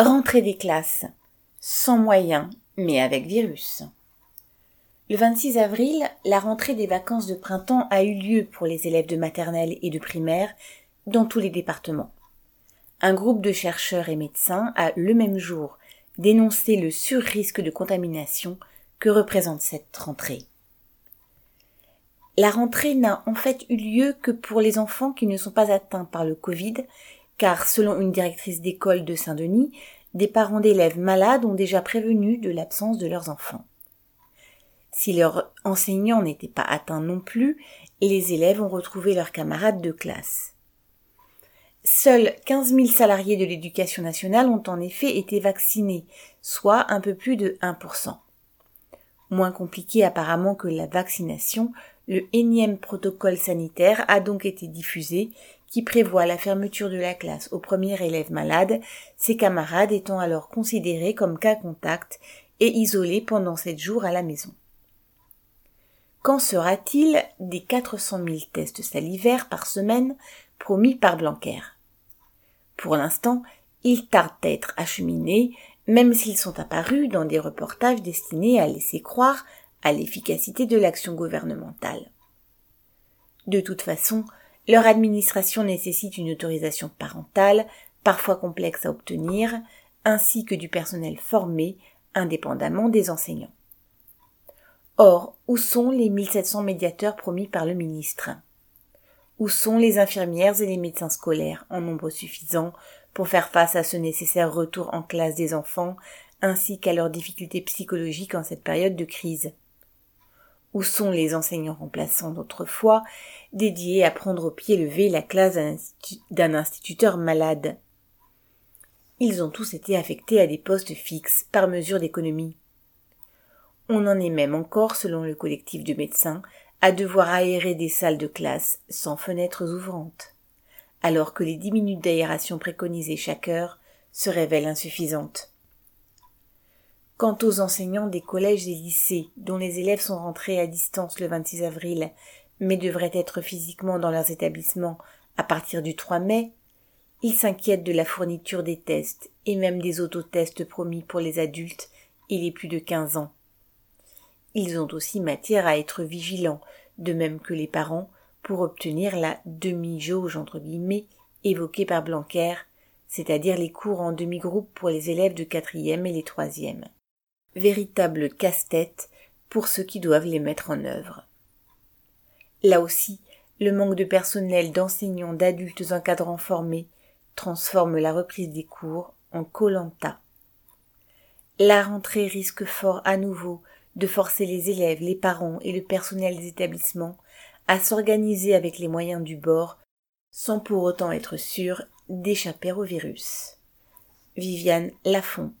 Rentrée des classes. Sans moyens, mais avec virus. Le 26 avril, la rentrée des vacances de printemps a eu lieu pour les élèves de maternelle et de primaire dans tous les départements. Un groupe de chercheurs et médecins a le même jour dénoncé le surrisque de contamination que représente cette rentrée. La rentrée n'a en fait eu lieu que pour les enfants qui ne sont pas atteints par le Covid car selon une directrice d'école de Saint-Denis, des parents d'élèves malades ont déjà prévenu de l'absence de leurs enfants. Si leurs enseignants n'étaient pas atteints non plus, les élèves ont retrouvé leurs camarades de classe. Seuls 15 000 salariés de l'éducation nationale ont en effet été vaccinés, soit un peu plus de 1%. Moins compliqué apparemment que la vaccination, le énième protocole sanitaire a donc été diffusé qui prévoit la fermeture de la classe au premier élève malade, ses camarades étant alors considérés comme cas contact et isolés pendant sept jours à la maison. Qu'en sera-t-il des 400 000 tests salivaires par semaine promis par Blanquer? Pour l'instant, ils tardent d'être acheminés, même s'ils sont apparus dans des reportages destinés à laisser croire à l'efficacité de l'action gouvernementale. De toute façon, leur administration nécessite une autorisation parentale, parfois complexe à obtenir, ainsi que du personnel formé, indépendamment des enseignants. Or, où sont les 1700 médiateurs promis par le ministre? Où sont les infirmières et les médecins scolaires en nombre suffisant pour faire face à ce nécessaire retour en classe des enfants, ainsi qu'à leurs difficultés psychologiques en cette période de crise? Où sont les enseignants remplaçants d'autrefois, dédiés à prendre au pied levé la classe d'un instituteur malade? Ils ont tous été affectés à des postes fixes par mesure d'économie. On en est même encore, selon le collectif de médecins, à devoir aérer des salles de classe sans fenêtres ouvrantes, alors que les dix minutes d'aération préconisées chaque heure se révèlent insuffisantes. Quant aux enseignants des collèges et lycées, dont les élèves sont rentrés à distance le 26 avril, mais devraient être physiquement dans leurs établissements à partir du 3 mai, ils s'inquiètent de la fourniture des tests et même des autotests promis pour les adultes et les plus de 15 ans. Ils ont aussi matière à être vigilants, de même que les parents, pour obtenir la demi-jauge entre guillemets évoquée par Blanquer, c'est-à-dire les cours en demi-groupe pour les élèves de quatrième et les troisièmes véritable casse-tête pour ceux qui doivent les mettre en œuvre. Là aussi, le manque de personnel, d'enseignants, d'adultes encadrants formés transforme la reprise des cours en colanta. La rentrée risque fort à nouveau de forcer les élèves, les parents et le personnel des établissements à s'organiser avec les moyens du bord sans pour autant être sûrs d'échapper au virus. Viviane Lafont